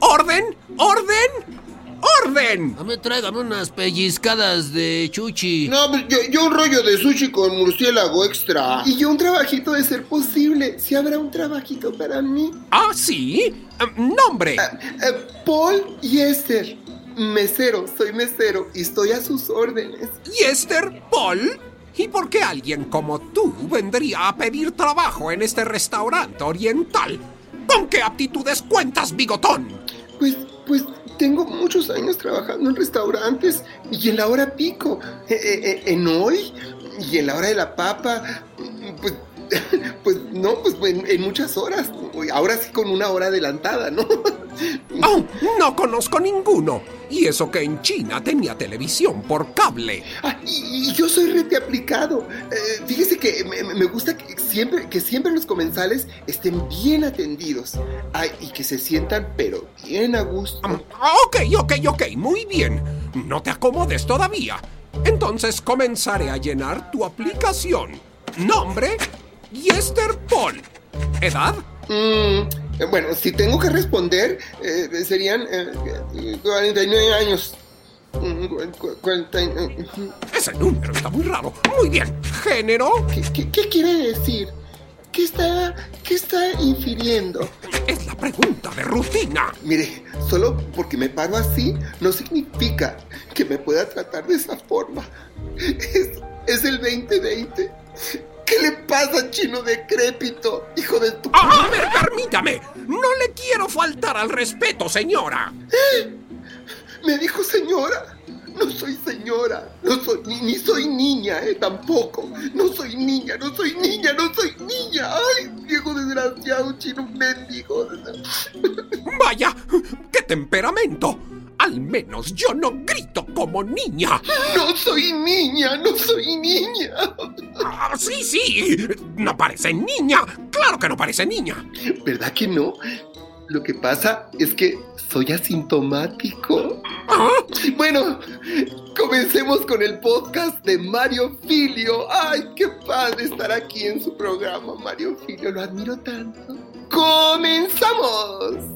¡Orden! ¡Orden! ¡Orden! Dame, tráigame unas pellizcadas de chuchi. No, pues yo, yo un rollo de sushi con murciélago extra. Y yo un trabajito de ser posible. Si habrá un trabajito para mí. ¿Ah, sí? Um, nombre. Ah, eh, Paul y Esther. Mesero, soy mesero y estoy a sus órdenes. ¿Y Esther Paul? ¿Y por qué alguien como tú vendría a pedir trabajo en este restaurante oriental? ¿Con qué aptitudes cuentas, bigotón? Pues, pues tengo muchos años trabajando en restaurantes y en la hora pico, eh, eh, eh, en hoy y en la hora de la papa, pues, pues no, pues en, en muchas horas. Ahora sí con una hora adelantada, ¿no? Oh, no conozco ninguno. Y eso que en China tenía televisión por cable. Ah, y, y yo soy rete aplicado. Eh, fíjese que me, me gusta que siempre, que siempre los comensales estén bien atendidos. Ay, y que se sientan, pero bien a gusto. Um, ok, ok, ok, muy bien. No te acomodes todavía. Entonces comenzaré a llenar tu aplicación. Nombre, Yester Paul. ¿Edad? Mm, eh, bueno, si tengo que responder, eh, serían eh, 49 años. Mm, cu- 40 y- Ese número está muy raro. Muy bien. ¿Género? ¿Qué, qué, qué quiere decir? ¿Qué está, ¿Qué está infiriendo? Es la pregunta de rutina. Mire, solo porque me paro así no significa que me pueda tratar de esa forma. Es, es el 2020. ¿Qué le pasa, chino decrépito? Hijo de tu... Ah, a ver, permítame. No le quiero faltar al respeto, señora. Me dijo señora. No soy señora. No soy, ni, ni soy niña, eh, tampoco. No soy niña, no soy niña, no soy niña. Ay, viejo desgraciado, chino mendigo. Vaya, qué temperamento. Al menos yo no grito como niña. No soy niña, no soy niña. Ah, sí, sí. No parece niña. Claro que no parece niña. ¿Verdad que no? Lo que pasa es que soy asintomático. ¿Ah? Bueno, comencemos con el podcast de Mario Filio. ¡Ay, qué padre estar aquí en su programa, Mario Filio! Lo admiro tanto. ¡Comenzamos!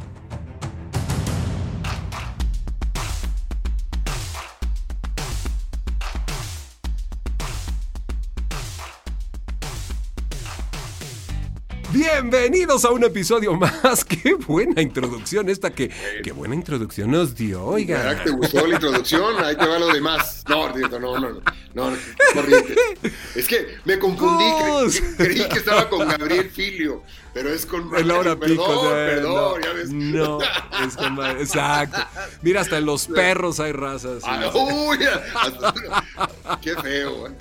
Bienvenidos a un episodio más. Qué buena introducción esta que. Qué buena introducción nos dio, oiga. ¿Verdad que te gustó la introducción? Ahí te va lo demás. No, no, no, no. No, corriente. Es que me confundí. Creí que estaba con Gabriel Filio, pero es con En la hora pico, Perdón, perdón, no, ya ves. No, es con exacto. Mira, hasta en los perros hay razas. Ah, uy, hasta- qué feo. ¿eh?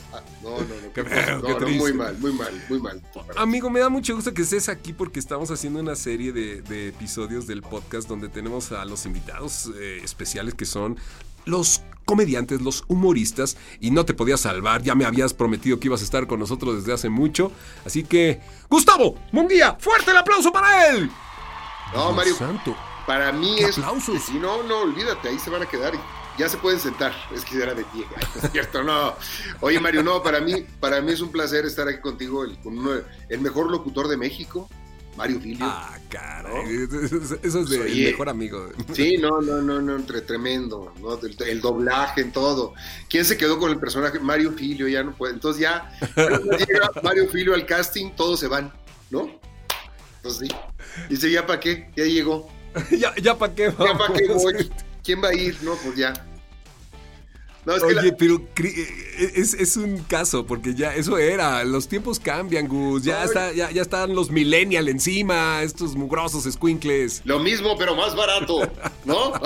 No, no, no. Qué feo, no, qué no, triste. Muy mal, muy mal, muy mal. Amigo, me da mucho gusto que estés aquí porque estamos haciendo una serie de, de episodios del podcast donde tenemos a los invitados eh, especiales que son los comediantes, los humoristas, y no te podías salvar, ya me habías prometido que ibas a estar con nosotros desde hace mucho, así que, Gustavo Munguía, fuerte el aplauso para él. No, Mario, Santo. para mí ¡Qué es. aplausos! Sí, no, no, olvídate, ahí se van a quedar. Ya se pueden sentar. Es que era de pie. Es cierto, no. Oye, Mario, no, para mí, para mí es un placer estar aquí contigo, el, con uno- el mejor locutor de México, Mario Filio. Ah, caray, eso es de Oye. mejor amigo. Sí, no, no, no, no, entre tremendo, ¿no? El, el doblaje en todo. ¿Quién se quedó con el personaje? Mario Filio, ya no puede. Entonces ya, cuando llega Mario Filio al casting, todos se van, ¿no? Entonces sí. Dice, ¿ya para qué? Ya llegó. ya, ya para qué ¿Ya vamos. para qué voy? ¿Quién va a ir? No, pues ya. No, es que Oye, la- pero cri- eh, es, es un caso, porque ya eso era, los tiempos cambian, Gus, ya, Ay. está, ya, ya están los millennial encima, estos mugrosos squinkles. lo mismo, pero más barato, ¿no?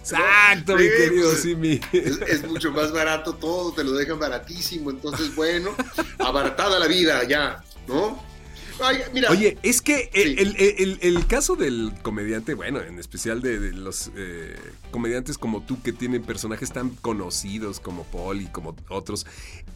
Exacto, mi Sí, querido pues, Simi. Es, es mucho más barato todo, te lo dejan baratísimo. Entonces, bueno, abaratada la vida ya, ¿no? Ay, mira. Oye, es que el, Sí. el- el- el caso del comediante, bueno, en especial de, de los eh, comediantes como tú que tienen personajes tan conocidos como Paul y como otros,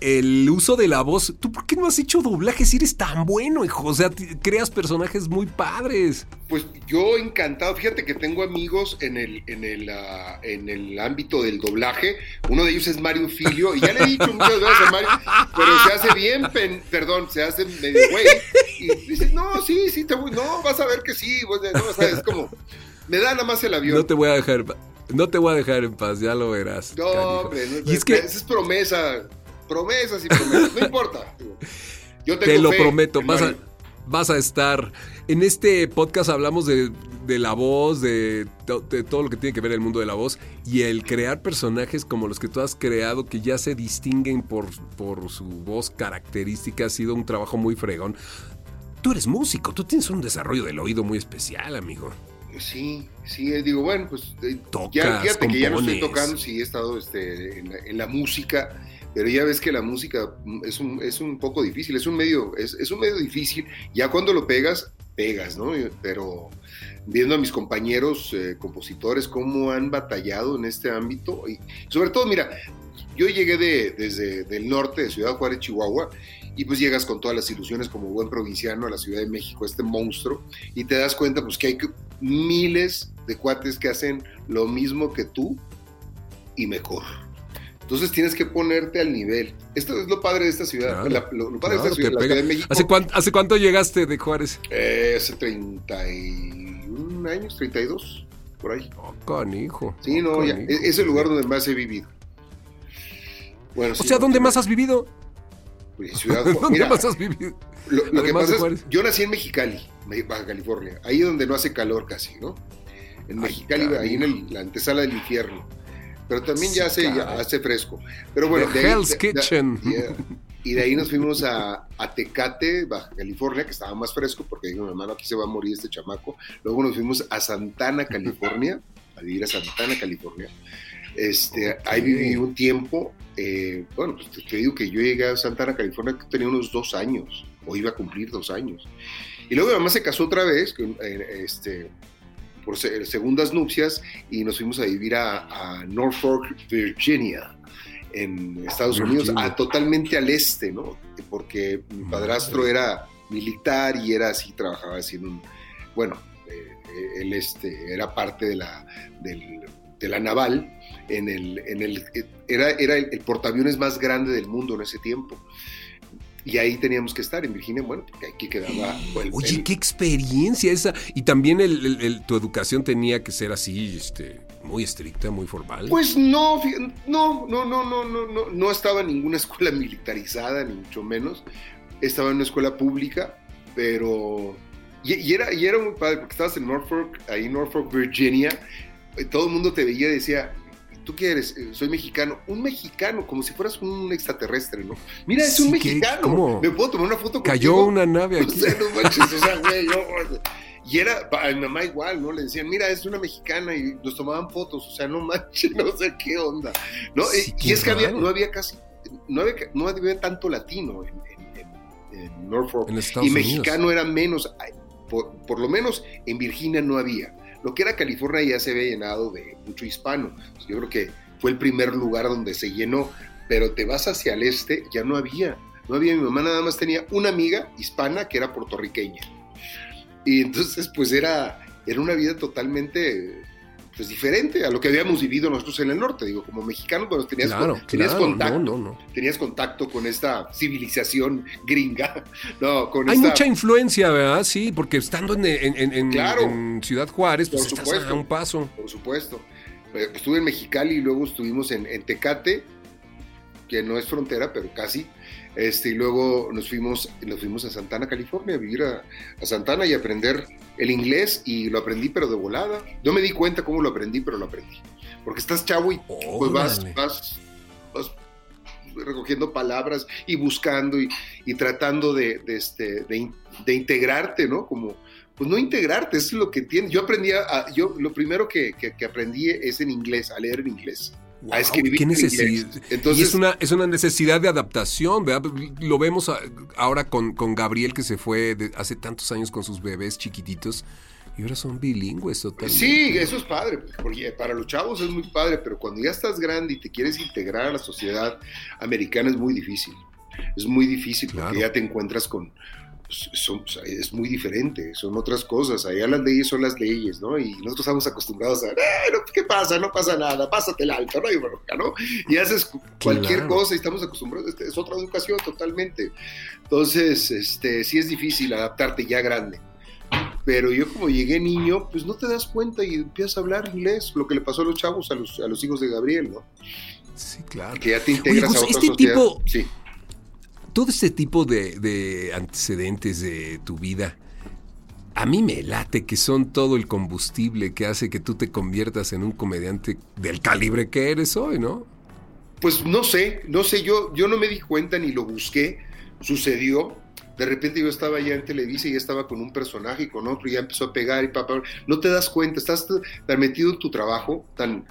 el uso de la voz, ¿tú por qué no has hecho doblaje si eres tan bueno, hijo? O sea, creas personajes muy padres. Pues yo encantado, fíjate que tengo amigos en el, en el, ah, en el ámbito del doblaje, uno de ellos es Mario Filio, y ya le he dicho muchas veces a Mario, pero se hace bien, pen- perdón, se hace medio güey, y dice, no, sí, sí, te voy, no, vas a ver que sí, pues, no, o sea, es como, me da nada más el avión. No te voy a dejar, no te voy a dejar en paz, ya lo verás. No, canijo. hombre, no, y es que esa es promesa, promesas y promesas, no importa. Yo Te lo fe prometo, vas a, vas a estar. En este podcast hablamos de, de la voz, de, to- de todo lo que tiene que ver el mundo de la voz y el crear personajes como los que tú has creado que ya se distinguen por, por su voz característica ha sido un trabajo muy fregón. Tú eres músico, tú tienes un desarrollo del oído muy especial, amigo. Sí, sí, eh, digo, bueno, pues eh, Tocas, ya fíjate que ya no estoy tocando, sí he estado este, en, la, en la música, pero ya ves que la música mm, es un, es un poco difícil, es un medio, es, es un medio difícil, ya cuando lo pegas, pegas, ¿no? Pero viendo a mis compañeros eh, compositores cómo han batallado en este ámbito, y sobre todo, mira, yo llegué de, desde del norte, de Ciudad Juárez, Chihuahua, y pues llegas con todas las ilusiones como buen provinciano a la Ciudad de México, este monstruo, y te das cuenta pues que hay miles de cuates que hacen lo mismo que tú y mejor. Entonces tienes que ponerte al nivel. Esto es lo padre de esta ciudad. Claro, La- lo, lo padre claro, de esta ciudad, te la. Ciudad de México. ¿Hace cuánto, ¿Hace cuánto llegaste de Juárez? eh, hace 31 años, 32, por ahí. Oh, canijo. Sí, oh, no, ya, canijo. es, es el lugar donde más he vivido. Bueno, O sí, sea, ¿dónde más has vivido? pues, Ciudad, ¿Dónde mira, más has vivido? Lo, lo que pasa es, yo nací en Mexicali, Me- Baja California, ahí donde no hace calor casi, ¿no? En Ay, Mexicali, ahí en el- la antesala del infierno. Pero también ya, Sí, hace, ya hace fresco. Pero bueno, The de ahí- Hell's de- de- Kitchen. yeah. y de ahí nos fuimos a, a Tecate, Baja California, que estaba más fresco, porque digo, mi hermano, aquí se va a morir este chamaco. Luego nos fuimos a Santana, California, a vivir a Santana, California. Este, Ok. Ahí viví un tiempo. eh, bueno, pues te, te digo que yo llegué a Santana, California, que tenía unos dos años, o iba a cumplir dos años. Y luego mi mamá se casó otra vez, eh, este, por se- segundas nupcias, y nos fuimos a vivir a, a Norfolk, Virginia, en Estados Unidos, a- totalmente al este, ¿no? Porque mi padrastro era militar y era así, trabajaba así en un, bueno, eh, eh, él este, era parte de la, del- de la naval, en el, en el, era, era el, el portaaviones más grande del mundo en ese tiempo. Y ahí teníamos que estar en Virginia, bueno, porque aquí quedaba el, Oye, qué experiencia esa. Y también tu educación tenía que ser así, este, muy estricta, muy formal. Pues no, no, no, no, no, no, no, no estaba en ninguna escuela militarizada, ni mucho menos. Estaba en una escuela pública, pero... Y, y era, y era muy padre, porque estabas en Norfolk, ahí en Norfolk, Virginia, todo el mundo te veía y decía, ¿tú qué eres? "Eh, Soy mexicano. Un mexicano, como si fueras un extraterrestre, ¿no? Mira, es un mexicano. ¿Cómo? ¿Me puedo tomar una foto Cayó contigo?" una nave O aquí. sea, no manches, o sea, güey, no, y era, a mi mamá igual, ¿no? Le decían, mira, es una mexicana y nos tomaban fotos, o sea, no manches, no sé qué onda, ¿no? Sí, y es que había, no había casi, no había, no había tanto latino en, en- en- Norfolk, En Estados y Unidos. mexicano era menos, por, por lo menos en Virginia no había. Lo que era California ya se había llenado de mucho hispano. Yo creo que fue el primer lugar donde se llenó, pero te vas hacia el este, ya no había. No había, mi mamá nada más tenía una amiga hispana que era puertorriqueña. Y entonces, pues era, era una vida totalmente pues, diferente a lo que habíamos vivido nosotros en el norte. Digo, como mexicanos, bueno, tenías, Claro, tenías claro, contacto no, no, no. tenías contacto con esta civilización gringa, no, con Hay esta, mucha influencia, ¿verdad? Sí, porque estando en, en- en- en- Claro. en Ciudad Juárez, pues estás supuesto. a un paso. por supuesto. Eh, Estuve en Mexicali y luego estuvimos en, en Tecate, que no es frontera, pero casi. Este, y luego nos fuimos, nos fuimos a Santana, California, a vivir a, a Santana y aprender el inglés y lo aprendí, pero de volada. No me di cuenta cómo lo aprendí, pero lo aprendí. Porque estás chavo y pues vas, vas, vas recogiendo palabras y buscando y, y tratando de, de, este, de, in- de integrarte, ¿no? Como, pues no integrarte, eso es lo que entiendo. Yo aprendí, a- yo lo primero que, que- que aprendí es en inglés, a leer en inglés. A escribir qué en necesidad. inglés. y es una, es una necesidad de adaptación, ¿verdad? Lo vemos a- ahora con, con Gabriel que se fue de- hace tantos años con sus bebés chiquititos y ahora son bilingües totalmente. Sí, eso es padre, porque para los chavos es muy padre, pero cuando ya estás grande y te quieres integrar a la sociedad americana es muy difícil. Es muy difícil porque Claro. ya te encuentras con... pues, son- es muy diferente, son otras cosas. Allá las leyes son las leyes, ¿no? Y nosotros estamos acostumbrados a, "Eh, no, ¿qué pasa? No pasa nada, pásate el alto, no hay bronca, ¿no? Y haces cu- cualquier Claro. cosa y estamos acostumbrados, este, es otra educación totalmente. Entonces, este, sí es difícil adaptarte ya grande. Pero yo como llegué niño, pues no te das cuenta y empiezas a hablar inglés, lo que le pasó a los chavos, a los, a los hijos de Gabriel, ¿no? Sí, claro. Que ya te integras Gus, a otra este sociedad. tipo- Sí. Todo este tipo de, de antecedentes de tu vida, a mí me late que son todo el combustible que hace que tú te conviertas en un comediante del calibre que eres hoy, ¿no? Pues no sé, no sé, yo, yo no me di cuenta ni lo busqué, sucedió. De repente yo estaba ya en Televisa y ya estaba con un personaje y con otro y ya empezó a pegar y papá. No te das cuenta, estás tan metido en tu trabajo, tan...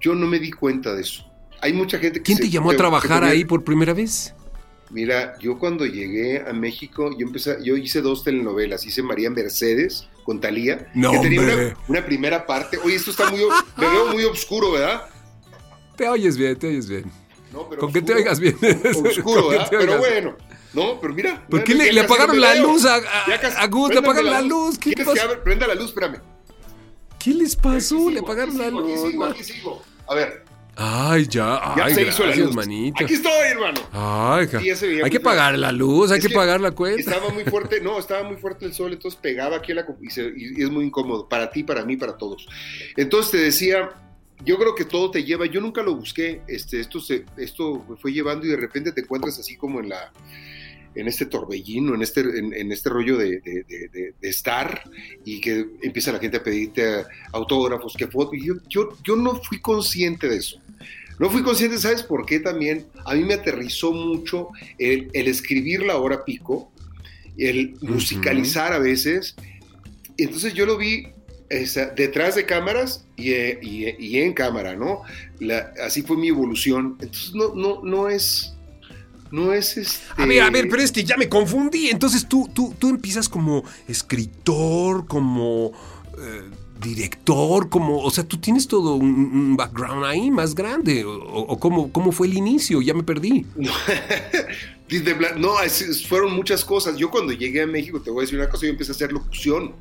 Yo no me di cuenta de eso. Hay mucha gente que... ¿Quién se- te llamó a trabajar ahí por primera vez? Mira, yo cuando llegué a México, yo empecé, yo hice dos telenovelas, hice María Mercedes con Talía, No, que tenía una, una primera parte. Oye, esto está muy, me veo muy oscuro, ¿verdad? Te oyes bien, te oyes bien. No, pero Con que te oigas bien. Oscuro, ¿verdad? Pero bueno. No, pero mira. ¿Por qué le, apagaron la luz a, a, a Gus? Le apagaron la luz. ¿Qué ¿Quieres pasó? que prenda la luz? Espérame. ¿Qué les pasó? Le apagaron la sigo, aquí luz. sigo, aquí sigo. A ver, Ay, ya. ya Ay, se hizo la luz. manito. Aquí estoy, hermano. Ay. Sí, hay que pagar la luz, hay Es que, que pagar la cuenta. Estaba muy fuerte, no, estaba muy fuerte el sol, entonces pegaba aquí la y, se- y- y es muy incómodo para ti, para mí, para todos. Entonces te decía, yo creo que todo te lleva, yo nunca lo busqué, este, esto, se, esto me fue llevando y de repente te encuentras así como en la en este torbellino, en este, en, en este rollo de, de- de- de- de estar y que empieza la gente a pedirte autógrafos, que fotos. Y yo, yo, yo no fui consciente de eso. No fui consciente, ¿sabes por qué también? A mí me aterrizó mucho el, el escribir la hora pico, el musicalizar a veces. Entonces yo lo vi esa, detrás de cámaras y, eh, y- y en cámara, ¿no? La- así fue mi evolución. Entonces no, no, no es... No es este... A ver, a ver, pero es que ya me confundí. Entonces tú, tú, tú empiezas como escritor, como eh, director, como. O sea, tú tienes todo un, un background ahí más grande. O, o cómo, cómo fue el inicio, ya me perdí. No, fueron muchas cosas. Yo cuando llegué a México, te voy a decir una cosa, yo empecé a hacer locución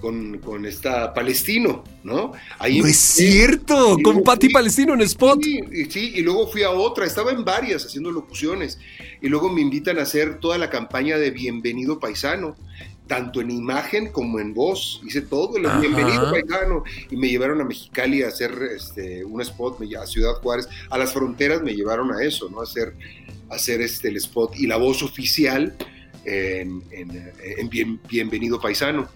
con, con esta Palestino, ¿no? Ahí No es cierto, con luego fui- Palestino en Spot. Sí, sí, y luego fui a otra, estaba en varias haciendo locuciones. Y luego me invitan a hacer toda la campaña de Bienvenido Paisano, tanto en imagen como en voz. Hice todo el Ajá. Bienvenido Paisano. Y me llevaron a Mexicali a hacer este, un spot, a Ciudad Juárez, a las fronteras me llevaron a eso, ¿no? A hacer, a hacer este, el spot y la voz oficial en, en- en Bien- Bienvenido Paisano.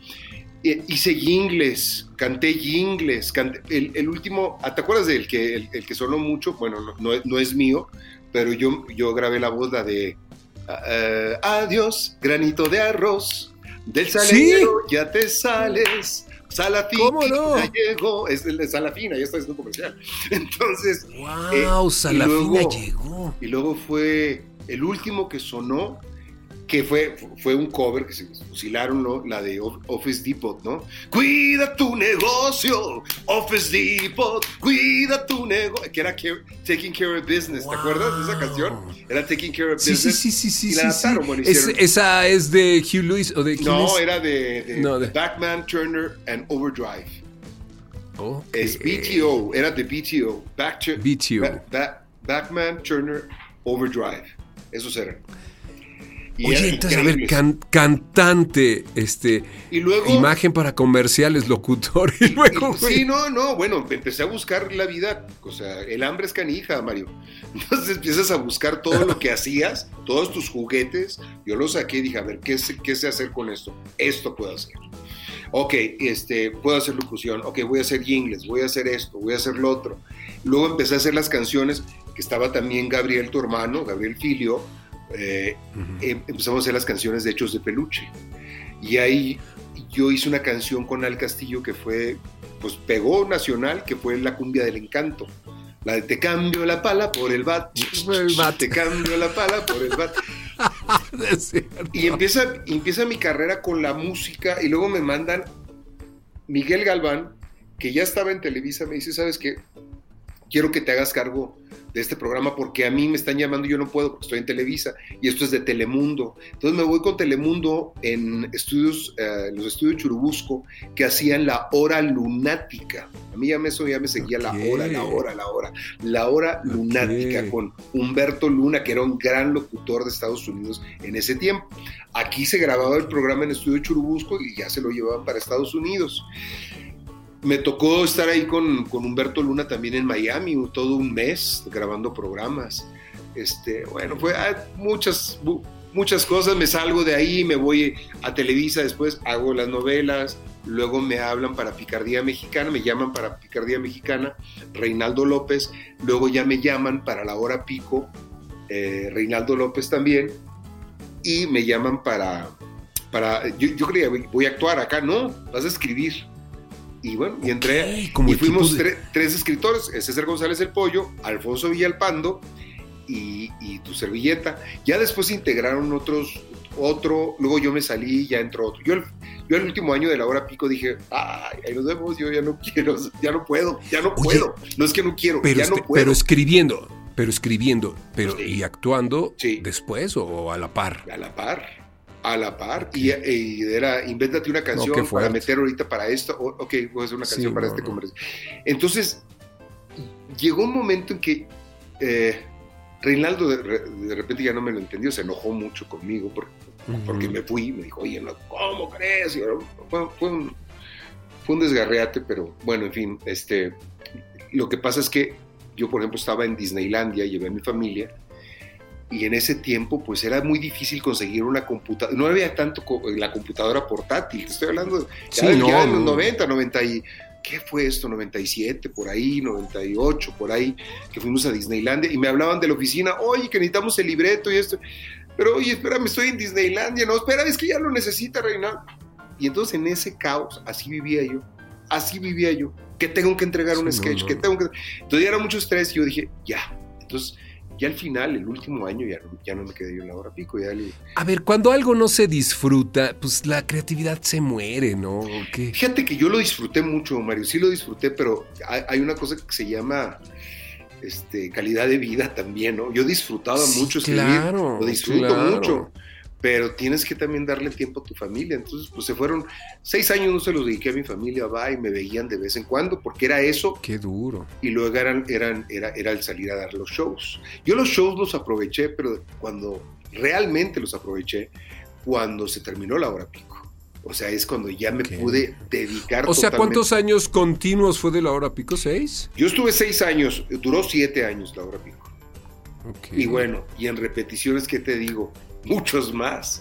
Hice jingles, canté jingles, canté- el, el último, ah, ¿te acuerdas del que, el, el que sonó mucho? Bueno, no, no es- no es mío, pero yo, yo grabé la voz, la de eh, Adiós, granito de arroz, del salero ya te sales, Salafina ¿Cómo no? llegó, es el de Salafina, ya está haciendo comercial. Entonces, ¡Wow! Eh, Salafina y luego- llegó. y luego fue el último que sonó, que fue, fue un cover que se fusilaron, ¿no? La de Office Depot, ¿no? Cuida tu negocio, Office Depot, cuida tu negocio, que era care- Taking Care of Business, ¿te acuerdas de esa canción? Era Taking Care of Sí, sí, Business. sí, sí, sí. Y la sí, adaptaron, sí. bueno, Es- esa es de Hugh Lewis o de quién No, era de, de No, de- Backman, Turner and Overdrive. Es BTO, era de BTO. Back to- BTO. Ba- Ba- Backman, Turner, Overdrive. Esos eran. Y Oye, entonces, a ver, can- cantante, este, Y luego. imagen para comerciales, locutor, y luego, y- sí, no, no, bueno, empecé a buscar la vida, o sea, el hambre es canija, Mario. Entonces empiezas a buscar todo lo que hacías, todos tus juguetes. Yo los saqué y dije, a ver, ¿qué sé, qué sé hacer con esto? Esto puedo hacer. Ok, este, puedo hacer locución, ok, voy a hacer jingles, voy a hacer esto, voy a hacer lo otro. Luego empecé a hacer las canciones, que estaba también Gabriel, tu hermano, Gabriel Filio, eh, em- empezamos a hacer las canciones de Hechos de Peluche. Y ahí yo hice una canción con Al Castillo que fue, pues pegó nacional, que fue La Cumbia del Encanto. La de te cambio la pala por el bat. El bat. Te cambio la pala por el bat. Y empieza, empieza mi carrera con la música y luego me mandan Miguel Galván, que ya estaba en Televisa, me dice, ¿sabes qué? Quiero que te hagas cargo de este programa porque a mí me están llamando y yo no puedo porque estoy en Televisa y esto es de Telemundo. Entonces me voy con Telemundo en estudios, eh, los estudios Churubusco que hacían la hora lunática. A mí ya me, eso ya me seguía la hora, la hora, la hora. La hora lunática con Humberto Luna, que era un gran locutor de Estados Unidos en ese tiempo. Aquí se grababa el programa en Estudio Churubusco y ya se lo llevaban para Estados Unidos. Me tocó estar ahí con, con Humberto Luna también en Miami, todo un mes grabando programas. Este, bueno, fue ah, muchas, mu- muchas cosas. Me salgo de ahí, me voy a Televisa, después hago las novelas, luego me hablan para Picardía Mexicana, me llaman para Picardía Mexicana, Reinaldo López, luego ya me llaman para La Hora Pico, eh, Reinaldo López también, y me llaman para, para yo, yo creía, voy a actuar acá, no, vas a escribir. Y bueno, y entré, como y fuimos equipo de- tre- tres escritores, César González El Pollo, Alfonso Villalpando y, y tu servilleta. Ya después se integraron otros, otro, luego yo me salí, ya entró otro. Yo el, yo el último año de la hora pico dije, ay, ahí nos vemos, yo ya no quiero, ya no puedo, ya no Oye, puedo. No es que no quiero, Pero, ya este- no puedo. pero escribiendo, pero escribiendo, pero Sí. y actuando Sí. después o a la par. A la par. A la par. Y, y era, invéntate una canción para meter ahorita para esto. O- ok, voy a hacer una Sí, canción para no, este no. comercial. Entonces, llegó un momento en que eh, Reinaldo de, re- de repente ya no me lo entendió, se enojó mucho conmigo porque, porque me fui. Me dijo, oye, no, ¿cómo crees? Fue, fue un, fue un desgarreate, pero bueno, en fin, este, lo que pasa es que yo, por ejemplo, estaba en Disneylandia, llevé a mi familia y en ese tiempo pues era muy difícil conseguir una computadora, no había tanto co- la computadora portátil, te estoy hablando de- ya, Sí, no, ya en los no. 90, 90 y, ¿qué fue esto? 97, por ahí, 98, por ahí, que fuimos a Disneylandia y me hablaban de la oficina, oye, que necesitamos el libreto y esto, pero oye, espérame, estoy en Disneylandia, no, espera, es que ya lo necesita Reinaldo. Y entonces en ese caos, así vivía yo, así vivía yo, que tengo que entregar un Sí, sketch, no. que tengo que... Entonces ya era mucho estrés y yo dije, ya, entonces ya al final, el último año, ya no, ya no me quedé yo en la hora pico, ya le... A ver, cuando algo no se disfruta, pues la creatividad se muere, ¿no? ¿O qué? Fíjate que yo lo disfruté mucho, Mario, sí lo disfruté, pero hay, hay una cosa que se llama este, calidad de vida también, ¿no? Yo disfrutaba Sí, mucho escribir, claro, lo disfruto claro. mucho, pero tienes que también darle tiempo a tu familia. Entonces, pues se fueron seis años, no se los dediqué a mi familia, va, y me veían de vez en cuando, porque era eso, Qué duro. y luego eran, eran, era, era el salir a dar los shows. Yo los shows los aproveché, pero cuando realmente los aproveché, cuando se terminó la hora pico. O sea, es cuando ya me Ok. pude dedicar. O sea, totalmente. ¿cuántos años continuos fue de la hora pico? ¿Seis? Yo estuve seis años, duró siete años la hora pico. Ok. Y bueno, y en repeticiones, ¿qué te digo? Muchos más.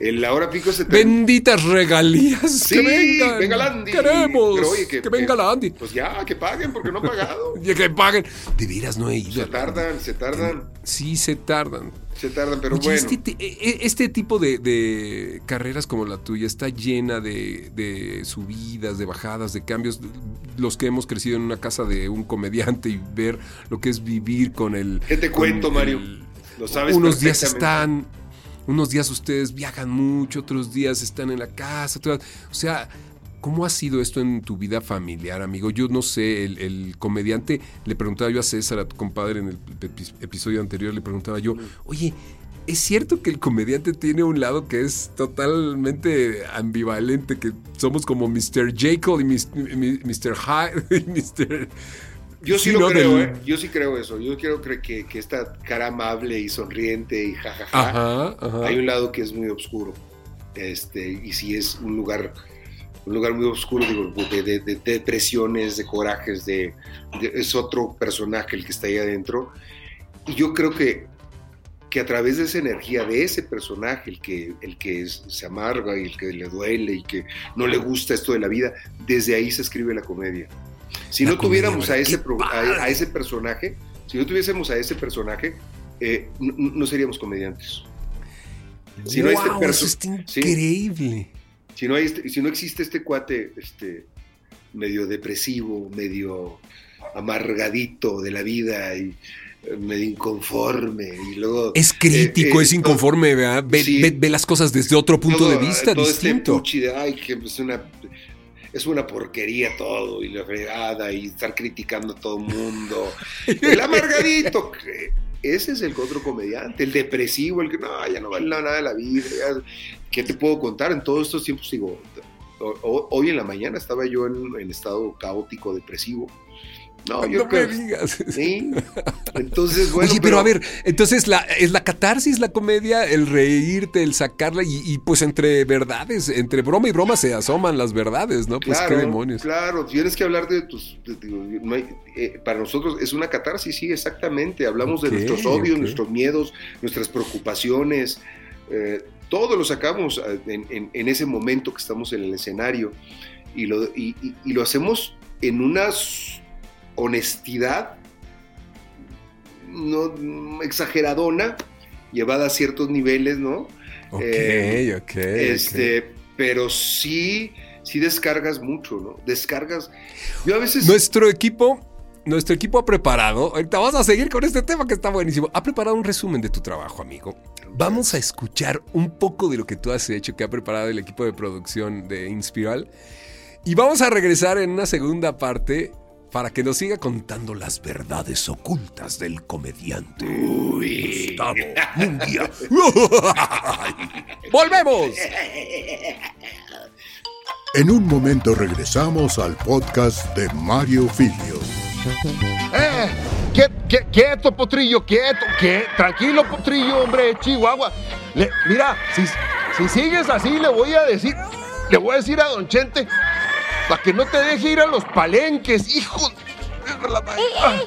En la hora pico se terminó. Benditas regalías. Sí, que vengan. venga la Andy. Queremos. Pero oye, que, que- venga que- la Andy. Pues ya, que paguen porque no han pagado. Y que paguen. De veras no he ido. se tardan, se tardan, Sí, se tardan. se tardan, pero Oye, bueno. este, ti- e- e- este tipo de, de carreras como la tuya está llena de, de subidas, de bajadas, de cambios. Los que hemos crecido en una casa de un comediante y ver lo que es vivir con el. ¿Qué te cuento, Mario? el- Lo sabes unos días están, unos días ustedes viajan mucho, otros días están en la casa, otros- o sea, ¿cómo ha sido esto en tu vida familiar, amigo? Yo no sé, el, el comediante, le preguntaba yo a César, a tu compadre, en el epi- episodio anterior, le preguntaba yo, oye, ¿es cierto que el comediante tiene un lado que es totalmente ambivalente, que somos como Mr. Jekyll y Mr. Hyde y Mr. Yo sí, Sí, lo ¿no? creo, Del- ¿eh? Yo sí creo eso. Yo quiero creer que, que esta cara amable y sonriente y jajaja, Ajá, ajá. hay un lado que es muy oscuro. Este, y si es un lugar, un lugar muy oscuro, digo, de, de- de- de depresiones, de corajes, de, de- es otro personaje el que está ahí adentro. Y yo creo que, que a través de esa energía de ese personaje, el que, el que es- se amarga y el que le duele y que no le gusta esto de la vida, desde ahí se escribe la comedia. Si no tuviéramos a ese, a, a ese personaje, si no tuviésemos a ese personaje, eh, no, no seríamos comediantes. Si no hay este eso está sí. increíble. Si no, hay este- si no existe este cuate este, medio depresivo, medio amargadito de la vida y eh, medio inconforme y luego es crítico, eh, es inconforme, ¿verdad? Ve, sí. ve- ve las cosas desde otro punto todo- de vista todo este distinto. puchi de, ay, que es una es una porquería todo y la fregada y estar criticando a todo el mundo. El amargadito, ese es el otro comediante, el depresivo, el que no, ya no vale nada de la vida. ¿Qué te puedo contar? En todos estos tiempos digo, hoy en la mañana estaba yo en, en estado caótico, depresivo. No, yo No me creo. digas. Sí. Entonces, bueno. Oye, pero, a ver, entonces la, es la catarsis la comedia, el reírte, el sacarla y, y, pues entre verdades, entre broma y broma se asoman las verdades, ¿no? Pues Claro, qué demonios. claro, tienes que hablar de tus... de- digo, no hay- eh, para nosotros es una catarsis, sí, exactamente. Hablamos de nuestros odios, nuestros miedos, nuestras preocupaciones. eh, todo lo sacamos eh, en, en- en ese momento que estamos en el escenario y lo, y- y- y lo hacemos en una s- honestidad no exageradona, llevada a ciertos niveles, ¿no? Ok, Eh, ok. ok. Este, pero sí, sí descargas mucho, ¿no? Descargas. Yo a veces. Nuestro equipo, nuestro equipo ha preparado, ahorita vamos a seguir con este tema que está buenísimo, ha preparado un resumen de tu trabajo, amigo. Vamos a escuchar un poco de lo que tú has hecho, que ha preparado el equipo de producción de Inspiral. Y vamos a regresar en una segunda parte para que nos siga contando las verdades ocultas del comediante. Gustavo Munguía. ¡Volvemos! En un momento regresamos al podcast de Mario Filio. ¡Eh! Quie- quie- Quieto, potrillo, quieto, quieto. Tranquilo, potrillo, hombre, Chihuahua. Le- mira, si, si sigues así, le voy a decir, le voy a decir a Don Chente, para que no te deje ir a los palenques, hijo. de la ma- Ah.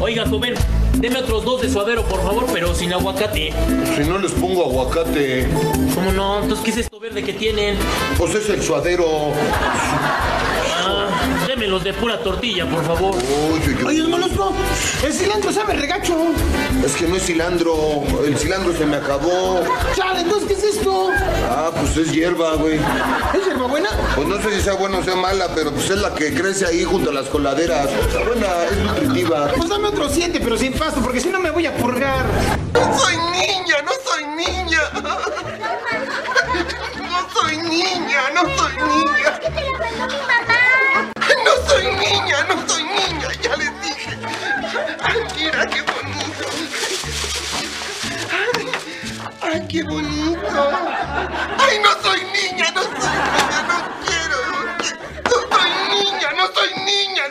Oiga, joven, deme otros dos de suadero, por favor, pero sin aguacate. Si no les pongo aguacate, ¿Cómo no? Entonces, ¿qué es esto verde que tienen? pues es el suadero. Démelos de pura tortilla, por favor. Uy, uy, uy. monstruo, el cilantro sabe regacho. Es que no es cilantro, el cilantro se me acabó. Chale, entonces, ¿qué es esto? Ah, pues es hierba, güey. ¿Es hierbabuena? Pues no sé si sea buena o sea mala, pero pues es la que crece ahí junto a las coladeras. Está buena, es nutritiva. Pues dame otro siete, pero sin pasto, porque si no me voy a purgar. ¡No soy niña! ¡No soy niña! ¡No soy niña! ¡No soy niña! ¡No soy niña! ¡No soy niña! ¡Ya les dije! ¡Ay, mira qué bonito! ¡Ay, ay, qué bonito! ¡Ay, no soy niña! ¡No soy niña! ¡No quiero! ¡No, quiero. no soy niña! ¡No soy niña!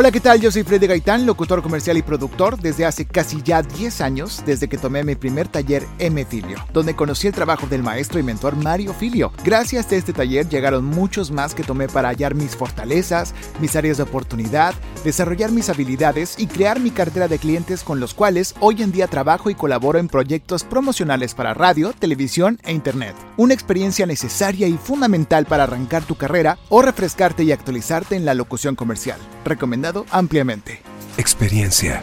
Hola, ¿qué tal? Yo soy Freddy Gaitán, locutor comercial y productor desde hace casi ya 10 años, desde que tomé mi primer taller M Filio, donde conocí el trabajo del maestro y mentor Mario Filio. Gracias a este taller llegaron muchos más que tomé para hallar mis fortalezas, mis áreas de oportunidad, desarrollar mis habilidades y crear mi cartera de clientes con los cuales hoy en día trabajo y colaboro en proyectos promocionales para radio, televisión e internet. Una experiencia necesaria y fundamental para arrancar tu carrera o refrescarte y actualizarte en la locución comercial. Recomendado ampliamente. Experiencia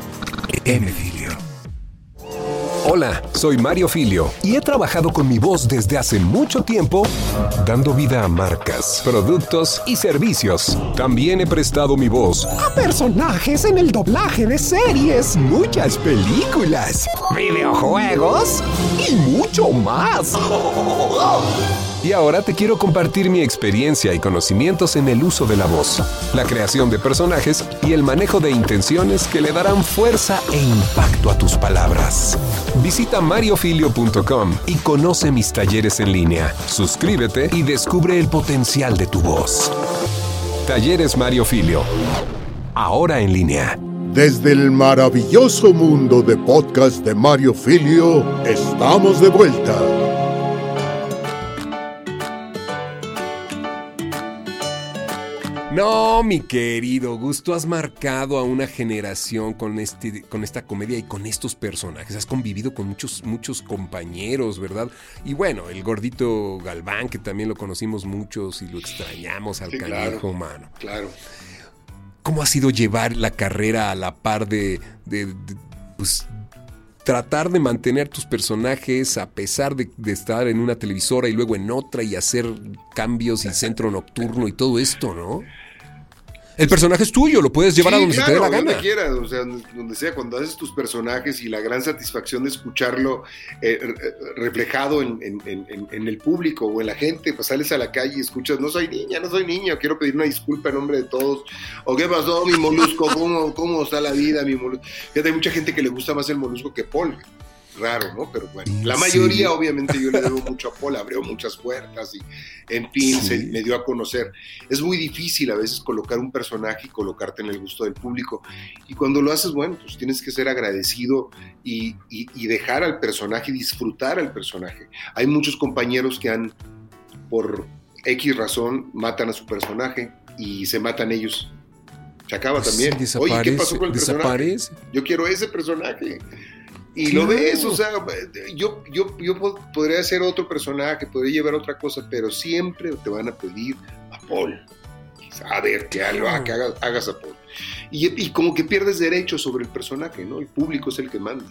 M. Hola, soy Mario Filio y he trabajado con mi voz desde hace mucho tiempo dando vida a marcas, productos y servicios. También he prestado mi voz a personajes en el doblaje de series, muchas películas, videojuegos y mucho más. Y ahora te quiero compartir mi experiencia y conocimientos en el uso de la voz, la creación de personajes y el manejo de intenciones que le darán fuerza e impacto a tus palabras. Visita mariofilio.com y conoce mis talleres en línea. Suscríbete y descubre el potencial de tu voz. Talleres Mario Filio. Ahora en línea. Desde el maravilloso mundo de podcast de Mario Filio, estamos de vuelta. No, mi querido Gusto, has marcado a una generación con, este, con esta comedia y con estos personajes. Has convivido con muchos, muchos compañeros, ¿verdad? Y bueno, el gordito Galván, que también lo conocimos muchos y lo extrañamos al Sí, carajo, claro. mano. Claro. ¿Cómo ha sido llevar la carrera a la par de, de- de, pues, tratar de mantener tus personajes a pesar de, de estar en una televisora y luego en otra y hacer cambios y centro nocturno y todo esto, ¿no? El personaje es tuyo, lo puedes llevar Sí, a donde claro, se te dé la donde gana. quieras, o sea, donde, donde sea, cuando haces tus personajes y la gran satisfacción de escucharlo eh, re- reflejado en, en- en- en- en el público o en la gente, pues sales a la calle y escuchas, no soy niña, no soy niño, quiero pedir una disculpa en nombre de todos, o qué pasó, mi molusco, cómo, cómo está la vida, mi molusco. Fíjate, hay mucha gente que le gusta más el molusco que Paul. Raro, ¿no? Pero bueno, la ¿En mayoría, serio? obviamente, yo le debo mucho a Paul, abrió muchas puertas y, en fin, Sí. se me dio a conocer. Es muy difícil a veces colocar un personaje y colocarte en el gusto del público. Y cuando lo haces, bueno, pues tienes que ser agradecido y, y- y dejar al personaje, disfrutar al personaje. Hay muchos compañeros que han, por X razón, matan a su personaje y se matan ellos. Se acaba Pues también. sí, Oye, ¿qué pasó con el personaje? desaparece. Yo quiero ese personaje. Y Claro. lo ves, o sea, yo, yo, yo po- podría ser otro personaje, podría llevar otra cosa, pero siempre te van a pedir a Paul. A ver, que, algo, que hagas, hagas a Paul. Y, y como que pierdes derechos sobre el personaje, ¿no? El público es el que manda.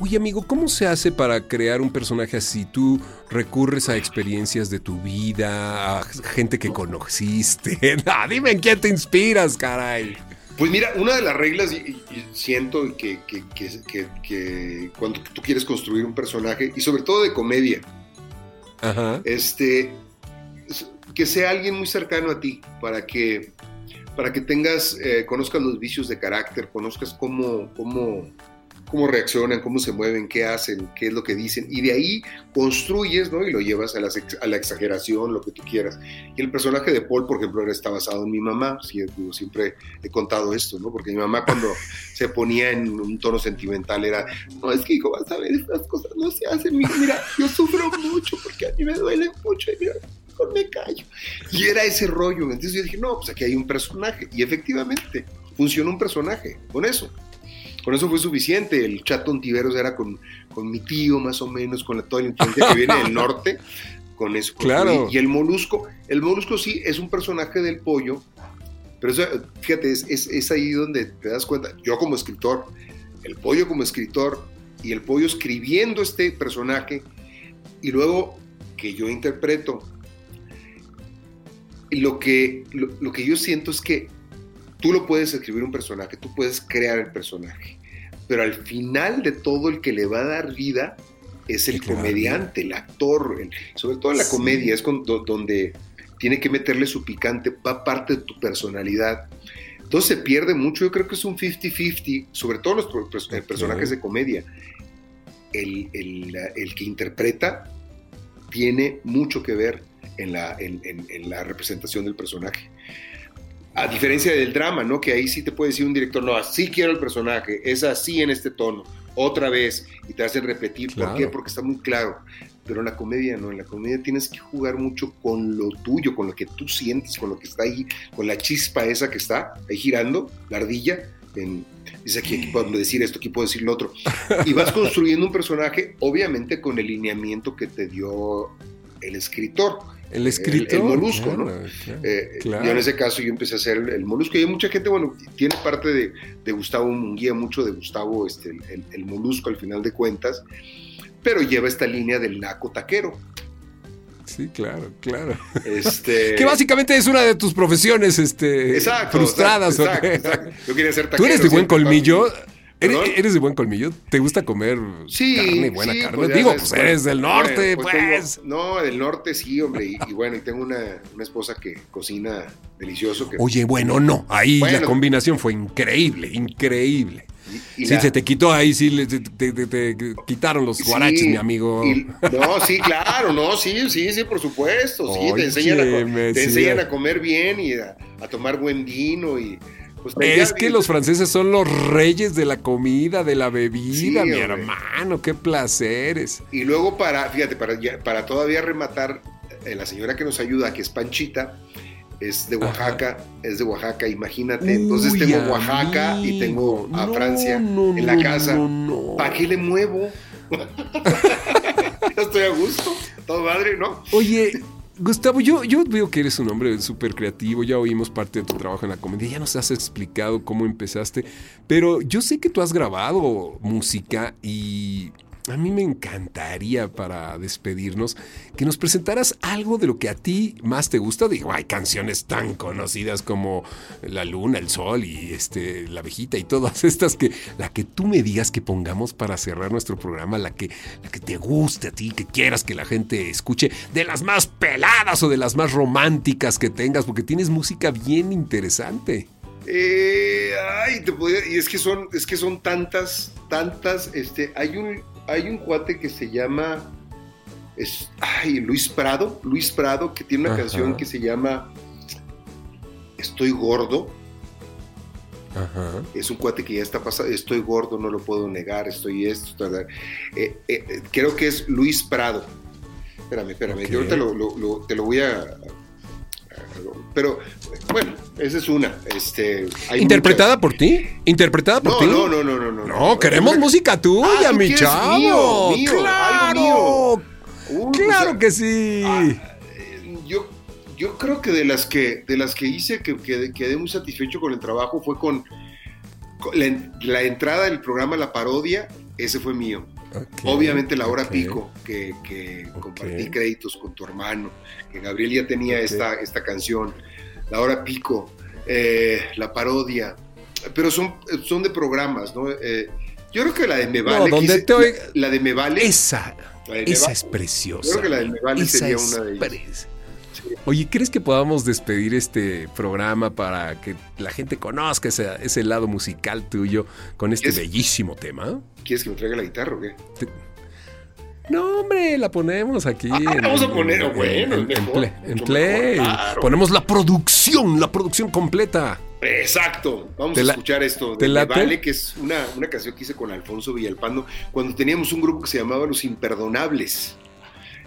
Oye, amigo, ¿cómo se hace para crear un personaje así? ¿Tú recurres a experiencias de tu vida, a gente que conociste? Ah, dime en quién te inspiras, caray. Pues mira, una de las reglas, y, siento que, que- que- que- que cuando tú quieres construir un personaje, y sobre todo de comedia, Ajá. este, es- que sea alguien muy cercano a ti, para que, para que tengas, eh, conozcas los vicios de carácter, conozcas cómo, cómo, cómo reaccionan, cómo se mueven, qué hacen, qué es lo que dicen, y de ahí construyes, ¿no? Y lo llevas a la, ex- a la exageración, lo que tú quieras. Y el personaje de Paul, por ejemplo, está basado en mi mamá, sí, digo, siempre he contado esto, ¿no? Porque mi mamá cuando se ponía en un tono sentimental era, no, es que hijo, vas a ver, estas cosas no se hacen, mira, mira, yo sufro mucho porque a mí me duele mucho y mira, mejor me callo. Y era ese rollo, entonces yo dije, no, pues aquí hay un personaje, y efectivamente, funcionó un personaje con eso. Con eso fue suficiente. El chato Ontiveros era con, con mi tío, más o menos, con la, toda la influencia que viene del norte. Con eso. Claro. Y el molusco, el molusco sí es un personaje del pollo, pero eso, fíjate, es, es, es ahí donde te das cuenta. Yo como escritor, el pollo como escritor y el pollo escribiendo este personaje y luego que yo interpreto. Lo que, lo, lo que yo siento es que tú lo puedes escribir un personaje, tú puedes crear el personaje, pero al final de todo el que le va a dar vida es el comediante, el actor, el- sobre todo en la Sí. comedia, es con- do- donde tiene que meterle su picante, va parte de tu personalidad. Entonces se pierde mucho, yo creo que es un 50-50, sobre todo los personajes de comedia. El, el- el que interpreta tiene mucho que ver en la, en- en- en la representación del personaje. A diferencia del drama, ¿no? Que ahí sí te puede decir un director, no, así quiero el personaje, es así en este tono, otra vez, y te hacen repetir. ¿Por qué? Porque está muy claro. Pero en la comedia, no, en la comedia tienes que jugar mucho con lo tuyo, con lo que tú sientes, con lo que está ahí, con la chispa esa que está ahí girando, la ardilla. En, dice aquí, aquí puedo decir esto, aquí puedo decir lo otro. Y vas construyendo un personaje, obviamente con el lineamiento que te dio el escritor. El escritor. el molusco, ¿no? claro, claro. Eh, Claro. Yo en ese caso yo empecé a hacer el, el molusco y hay mucha gente, bueno, tiene parte de, de Gustavo Munguía, mucho de Gustavo, este, el, molusco al final de cuentas, pero lleva esta línea del naco taquero. Sí, claro, claro. Este, Que básicamente es una de tus profesiones este, exacto, frustradas. ¿o exacto, exacto. Yo quería ser taquero. ¿Tú eres de buen colmillo? ¿Eres, eres de buen colmillo? ¿Te gusta comer Sí, carne, buena sí, carne? pues Digo, pues eres del bueno, norte, pues pues. tengo- no, del norte sí, hombre, y, y bueno, y tengo una, una esposa que cocina delicioso. Que, Oye, bueno, no. Ahí Bueno. la combinación fue increíble, increíble. y- y sí, la- se te quitó ahí, sí, te, te- te- te quitaron los Sí, guaraches, mi amigo. y- no, sí, claro, no, sí, sí, sí, por supuesto. Sí, Oye, te enseñan, a, te enseñan a comer bien y a, a tomar buen vino y pues, Es que los franceses son los reyes de la comida, de la bebida, Sí, mi hombre. hermano, qué placeres. Y luego para, fíjate, para, todavía rematar, eh, la señora que nos ayuda, que es Panchita, es de Oaxaca, es de Oaxaca, imagínate. Entonces tengo Oaxaca y tengo a No, Francia no, en la casa. no. ¿Para qué le muevo? Ya estoy a gusto, todo madre, ¿no? Oye, Gustavo, yo, yo veo que eres un hombre súper creativo, ya oímos parte de tu trabajo en la comedia, ya nos has explicado cómo empezaste, pero yo sé que tú has grabado música y a mí me encantaría para despedirnos que nos presentaras algo de lo que a ti más te gusta. Digo, hay canciones tan conocidas como La Luna, El Sol y este, La Abejita y todas estas que la que tú me digas que pongamos para cerrar nuestro programa, la que, la que te guste a ti, que quieras que la gente escuche, de las más peladas o de las más románticas que tengas, porque tienes música bien interesante. Eh, ay, te podría- y es que son, es que son tantas, tantas, este, hay un, hay un cuate que se llama, es, ay, Luis Prado, Luis Prado, que tiene una Ajá. canción que se llama Estoy gordo, Ajá. es un cuate que ya está pasado, estoy gordo, no lo puedo negar, estoy esto. Eh, eh, creo que es Luis Prado. Espérame, espérame, Ok. yo lo, lo- lo- te lo voy a... Pero, bueno, esa es una. Este, hay ¿Interpretada por ti? ¿Interpretada por No, ti? no, no, no, no, no. No, queremos Una- música tuya, Ah, ¿tú mi chavo. mío, claro. mío. Uy, claro o sea, que sí. eh, yo, yo creo que de las que, de las que hice, que, que quedé muy satisfecho con el trabajo, fue con, con la, en- la entrada del programa La Parodia, ese fue mío. Obviamente la hora pico, que, compartí créditos con tu hermano, que Gabriel ya tenía esta, esta canción, la hora pico, eh, la parodia, pero son, son de programas, ¿no? Eh, yo creo que la de Me Vale, donde quise- te oiga- la, la de Me Vale, Esa, Me esa Vale, es preciosa. Yo creo que la de Me Vale sería una de ellas. Oye, ¿crees que podamos despedir este programa para que la gente conozca ese, ese lado musical tuyo con este Es- bellísimo tema? ¿Quieres que me traiga la guitarra o qué? No, hombre, la ponemos aquí. Ah, en- vamos a poner, en- bueno, en, mejor, play. en play. mejor, claro. Ponemos la producción, la producción completa. Exacto, vamos ¿Te a la- escuchar esto de late? Vale, que es una, una canción que hice con Alfonso Villalpando cuando teníamos un grupo que se llamaba Los Imperdonables.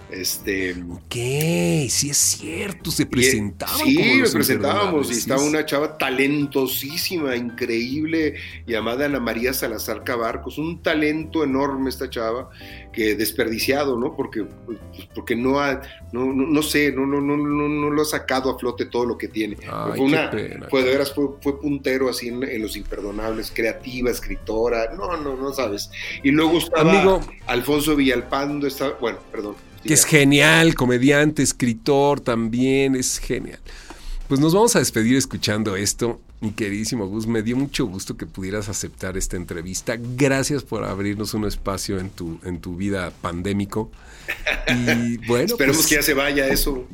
Este, ¿Qué? Sí es cierto, se presentaban Sí, nos presentábamos y estaba una chava talentosísima, increíble, llamada Ana María Salazar Cabarcos. Un talento enorme esta chava, que desperdiciado, ¿no? Porque, pues, porque no ha, no, no, no sé, no, no, no, no, no lo ha sacado a flote todo lo que tiene. Ay, fue una, qué pena. fue de veras, fue, fue puntero así en, en Los Imperdonables, creativa, escritora, no, no, no sabes. Y luego estaba Amigo. Alfonso Villalpando, estaba, bueno, perdón. Que es genial, comediante, escritor también, es genial. Pues nos vamos a despedir escuchando esto, mi queridísimo Gus. Me dio mucho gusto que pudieras aceptar esta entrevista. Gracias por abrirnos un espacio en tu, en tu vida pandémico. Y bueno, Esperemos pues, que ya se vaya eso.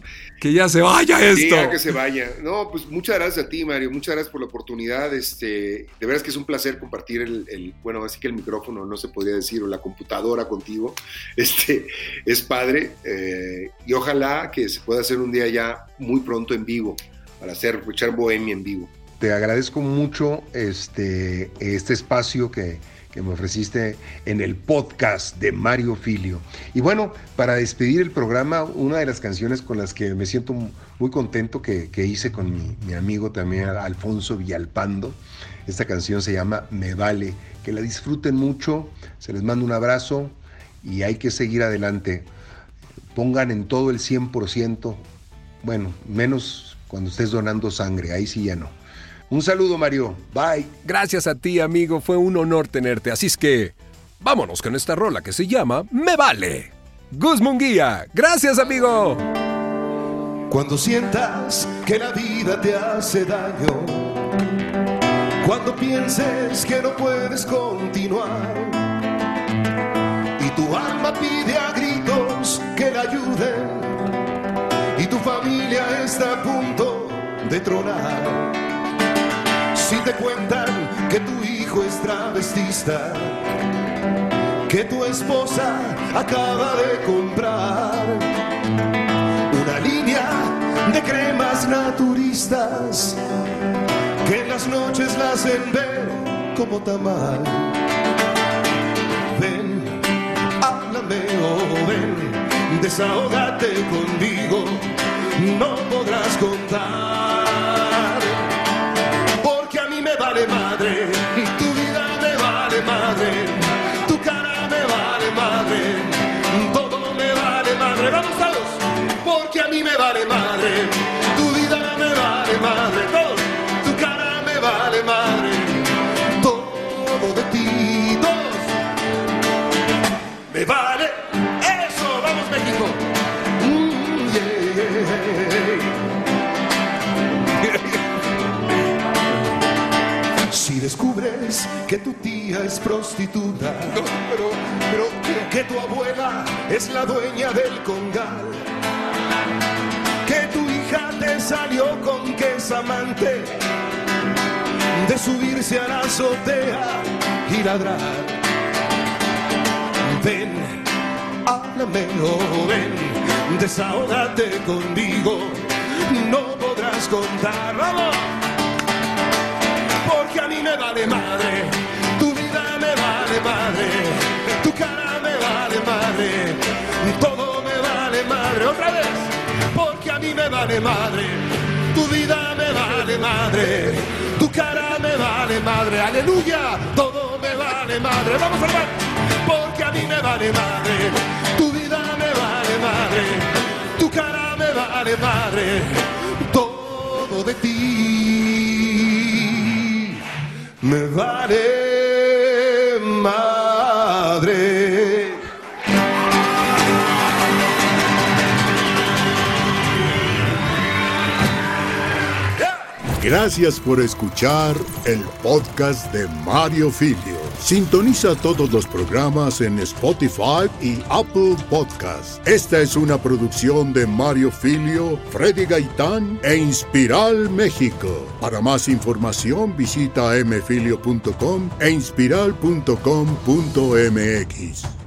Que ya se vaya Sí, esto. ya que se vaya. No, pues muchas gracias a ti, Mario. Muchas gracias por la oportunidad. Este, de veras que es un placer compartir el, el- bueno, así que el micrófono, no se podría decir, o la computadora contigo. Este, es padre. eh, y ojalá que se pueda hacer un día ya muy pronto en vivo, para hacer, echar bohemia en vivo. Te agradezco mucho este, este espacio que, que me ofreciste en el podcast de Mario Filio. Y bueno, para despedir el programa, una de las canciones con las que me siento muy contento que, que hice con mi, mi amigo también Alfonso Villalpando, esta canción se llama Me Vale, que la disfruten mucho, se les mando un abrazo y hay que seguir adelante. Pongan en todo el 100%, bueno, menos cuando estés donando sangre, ahí sí ya no. Un saludo, Mario. Bye. Gracias a ti, amigo. Fue un honor tenerte. Así es que vámonos con esta rola que se llama Me Vale. Gus Munguía. Gracias, amigo. Cuando sientas que la vida te hace daño, cuando pienses que no puedes continuar y tu alma pide a gritos que la ayuden y tu familia está a punto de tronar. Si te cuentan que tu hijo es travestista, que tu esposa acaba de comprar una línea de cremas naturistas que en las noches la hacen ver como tamal. Ven, háblame o ven, desahógate conmigo, que tu tía es prostituta, pero, que tu abuela es la dueña del congal, que tu hija te salió con que amante de subirse a la azotea y ladrar. Ven, háblame, oh, ven, desahógate conmigo, no podrás contar, vamos, vale madre, tu vida me vale madre, tu cara me vale madre, todo me vale madre, otra vez, porque a mí me vale madre, tu vida me vale madre, tu cara me vale madre, aleluya, todo me vale madre, vamos a hermano, porque a mí me vale madre, tu vida me vale madre, tu cara me vale madre, todo de ti me vale madre. Gracias por escuchar el podcast de Mario Filio. Sintoniza todos los programas en Spotify y Apple Podcasts. Esta es una producción de Mario Filio, Freddy Gaitán e Inspiral México. Para más información visita mfilio.com e inspiral.com.mx.